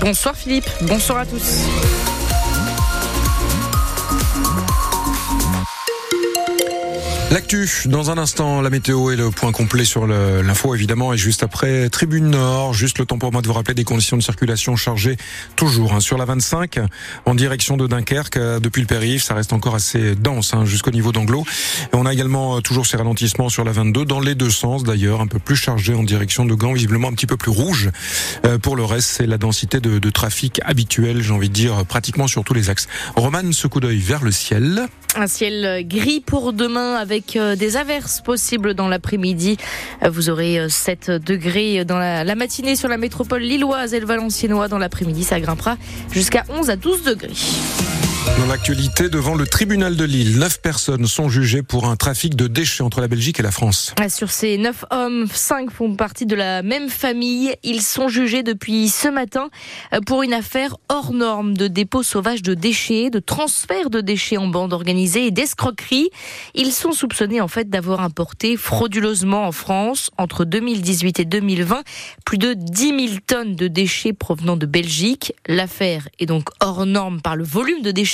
Bonsoir Philippe, bonsoir à tous. L'actu, dans un instant, la météo et le point complet sur l'info évidemment et juste après Tribune Nord, juste le temps pour moi de vous rappeler des conditions de circulation chargées toujours hein, sur la 25 en direction de Dunkerque euh, depuis le périph, ça reste encore assez dense hein, jusqu'au niveau d'Anglo. Et on a également euh, toujours ces ralentissements sur la 22 dans les deux sens d'ailleurs, un peu plus chargé en direction de Gand, visiblement un petit peu plus rouge. Euh, pour le reste, c'est la densité de, de trafic habituelle, j'ai envie de dire pratiquement sur tous les axes. Roman, ce coup d'œil vers le ciel. Un ciel gris pour demain avec euh, des averses possibles dans l'après-midi. Vous aurez 7 euh, degrés dans la, matinée sur la métropole lilloise et le valenciennois. Dans l'après-midi, ça grimpera jusqu'à 11 à 12 degrés. Dans l'actualité, devant le tribunal de Lille, neuf personnes sont jugées pour un trafic de déchets entre la Belgique et la France. Sur ces neuf hommes, cinq font partie de la même famille. Ils sont jugés depuis ce matin pour une affaire hors norme de dépôt sauvage de déchets, de transfert de déchets en bande organisée et d'escroquerie. Ils sont soupçonnés en fait d'avoir importé frauduleusement en France entre 2018 et 2020 plus de 10 000 tonnes de déchets provenant de Belgique. L'affaire est donc hors norme par le volume de déchets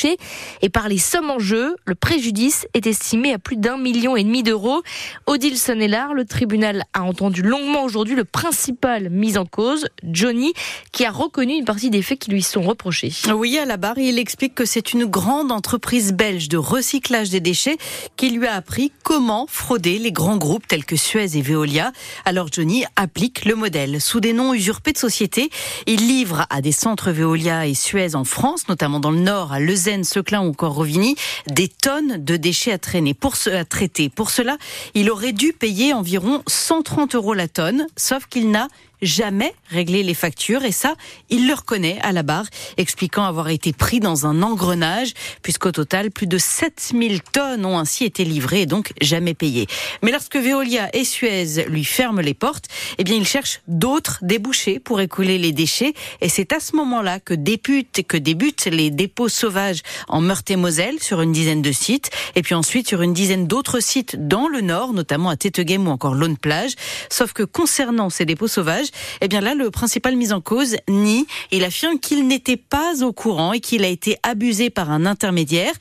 et par les sommes en jeu, le préjudice est estimé à plus d'un million et demi d'euros. Odile Sonnellard, le tribunal a entendu longuement aujourd'hui le principal mis en cause, Johnny, qui a reconnu une partie des faits qui lui sont reprochés. Oui, à la barre, il explique que c'est une grande entreprise belge de recyclage des déchets qui lui a appris comment frauder les grands groupes tels que Suez et Veolia. Alors Johnny applique le modèle. Sous des noms usurpés de société, il livre à des centres Veolia et Suez en France, notamment dans le Nord, à Lausanne, Seclin ou encore Rovigny, des tonnes de déchets à traîner, pour à traiter. Pour cela, il aurait dû payer environ 130 euros la tonne, sauf qu'il n'a jamais réglé les factures et ça, il le reconnaît à la barre, expliquant avoir été pris dans un engrenage puisqu'au total, plus de 7000 tonnes ont ainsi été livrées et donc jamais payées. Mais lorsque Veolia et Suez lui ferment les portes, eh bien, il cherche d'autres débouchés pour écouler les déchets et c'est à ce moment-là que débutent, que débutent les dépôts sauvages en Meurthe-et-Moselle sur une dizaine de sites et puis ensuite sur une dizaine d'autres sites dans le nord, notamment à Téteghem ou encore Lone Plage. Sauf que concernant ces dépôts sauvages, eh bien là, le principal mis en cause nie. Il affirme qu'il n'était pas au courant et qu'il a été abusé par un intermédiaire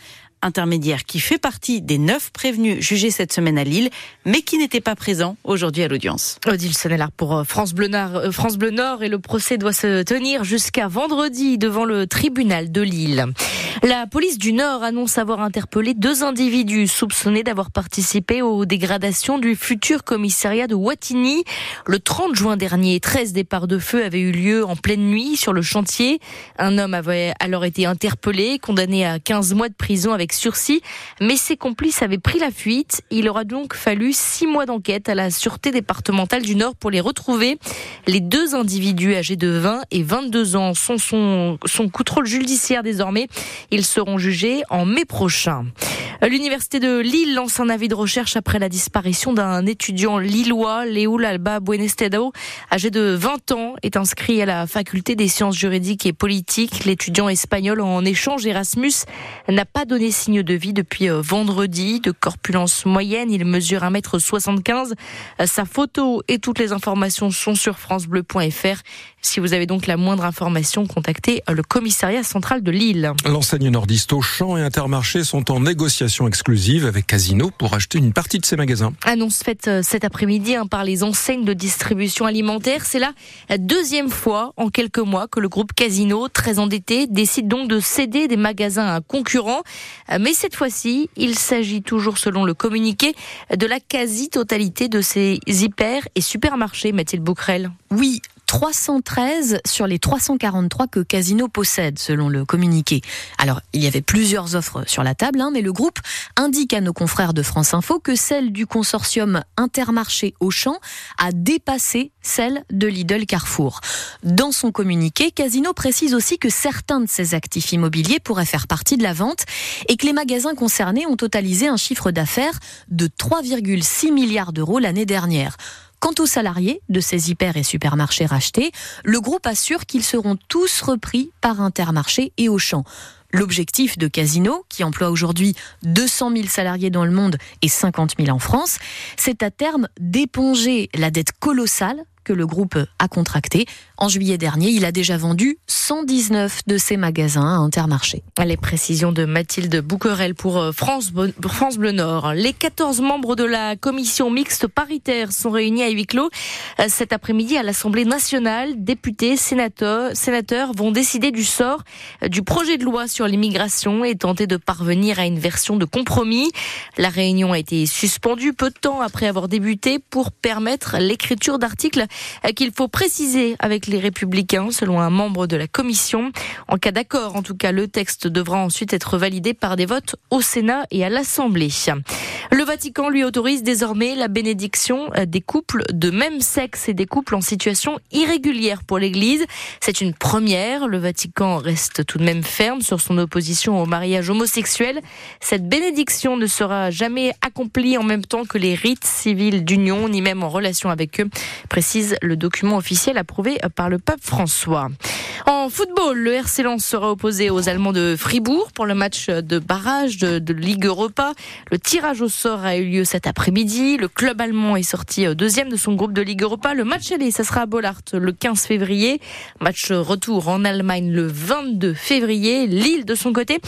intermédiaire qui fait partie des neuf prévenus jugés cette semaine à Lille, mais qui n'était pas présent aujourd'hui à l'audience. Odile Sonnellard pour euh, France Bleu, Nord, euh, France Bleu Nord et le procès doit se tenir jusqu'à vendredi devant le tribunal de Lille. La police du Nord annonce avoir interpellé deux individus soupçonnés d'avoir participé aux dégradations du futur commissariat de Wattignies. Le 30 juin dernier, 13 départs de feu avaient eu lieu en pleine nuit sur le chantier. Un homme avait alors été interpellé, condamné à 15 mois de prison avec sursis, mais ses complices avaient pris la fuite. Il aura donc fallu six mois d'enquête à la Sûreté départementale du Nord pour les retrouver. Les deux individus âgés de 20 et 22 ans sont son, contrôle judiciaire désormais. Ils seront jugés en mai prochain. L'université de Lille lance un avis de recherche après la disparition d'un étudiant lillois, Léo Alba Buenestedo, âgé de 20 ans, est inscrit à la faculté des sciences juridiques et politiques. L'étudiant espagnol en échange Erasmus n'a pas donné signe de vie depuis euh, vendredi. De corpulence moyenne, il mesure 1m75. Sa photo et toutes les informations sont sur francebleu.fr. Si vous avez donc la moindre information, contactez le commissariat central de Lille. L'enseigne nordiste Auchan et Intermarché sont en négociation exclusive avec Casino pour acheter une partie de ces magasins. Annonce faite euh, cet après-midi hein, par les enseignes de distribution alimentaire. C'est la deuxième fois en quelques mois que le groupe Casino, très endetté, décide donc de céder des magasins à un concurrent. Euh, mais cette fois-ci, il s'agit toujours, selon le communiqué, de la quasi-totalité de ces hyper et supermarchés, Mathilde Bouquerel. Oui, 313 sur les 343 que Casino possède, selon le communiqué. Alors, il y avait plusieurs offres sur la table, hein, mais le groupe indique à nos confrères de France Info que celle du consortium Intermarché Auchan a dépassé celle de Lidl Carrefour. Dans son communiqué, Casino précise aussi que certains de ses actifs immobiliers pourraient faire partie de la vente et que les magasins concernés ont totalisé un chiffre d'affaires de 3,6 milliards d'euros l'année dernière. Quant aux salariés de ces hyper et supermarchés rachetés, le groupe assure qu'ils seront tous repris par Intermarché et Auchan. L'objectif de Casino, qui emploie aujourd'hui 200 000 salariés dans le monde et 50 000 en France, c'est à terme d'éponger la dette colossale que le groupe a contracté. En juillet dernier, il a déjà vendu 119 de ses magasins à Intermarché. Les précisions de Mathilde Bouquerel pour euh, France, France Bleu Nord. Les 14 membres de la commission mixte paritaire sont réunis à huis clos euh, cet après-midi à l'Assemblée nationale. Députés, sénateurs, sénateurs vont décider du sort euh, du projet de loi sur l'immigration et tenter de parvenir à une version de compromis. La réunion a été suspendue peu de temps après avoir débuté pour permettre l'écriture d'articles qu'il faut préciser avec les républicains, selon un membre de la commission. En cas d'accord, en tout cas, le texte devra ensuite être validé par des votes au Sénat et à l'Assemblée. Le Vatican lui autorise désormais la bénédiction des couples de même sexe et des couples en situation irrégulière pour l'Église. C'est une première. Le Vatican reste tout de même ferme sur son opposition au mariage homosexuel. Cette bénédiction ne sera jamais accomplie en même temps que les rites civils d'union, ni même en relation avec eux, précise le document officiel approuvé par le pape François. En football, le RC sera opposé aux Allemands de Fribourg pour le match de barrage de, Ligue Europa. Le tirage au sort a eu lieu cet après-midi. Le club allemand est sorti euh, deuxième de son groupe de Ligue Europa. Le match aller, ça sera à Bollard le 15 février. Match retour en Allemagne le 22 février. Lille, de son côté,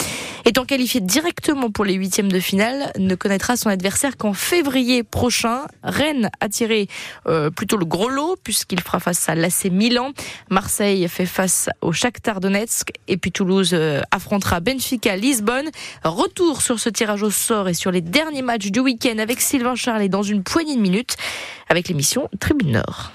étant qualifié directement pour les huitièmes de finale, ne connaîtra son adversaire qu'en février prochain. Rennes a tiré euh, plutôt le gros lot puisqu'il fera face à l'AC Milan. Marseille fait face au Shakhtar Donetsk et puis Toulouse euh, affrontera Benfica Lisbonne. Retour sur ce tirage au sort et sur les derniers matchs du week-end avec Sylvain Charlet dans une poignée de minutes avec l'émission Tribune Nord.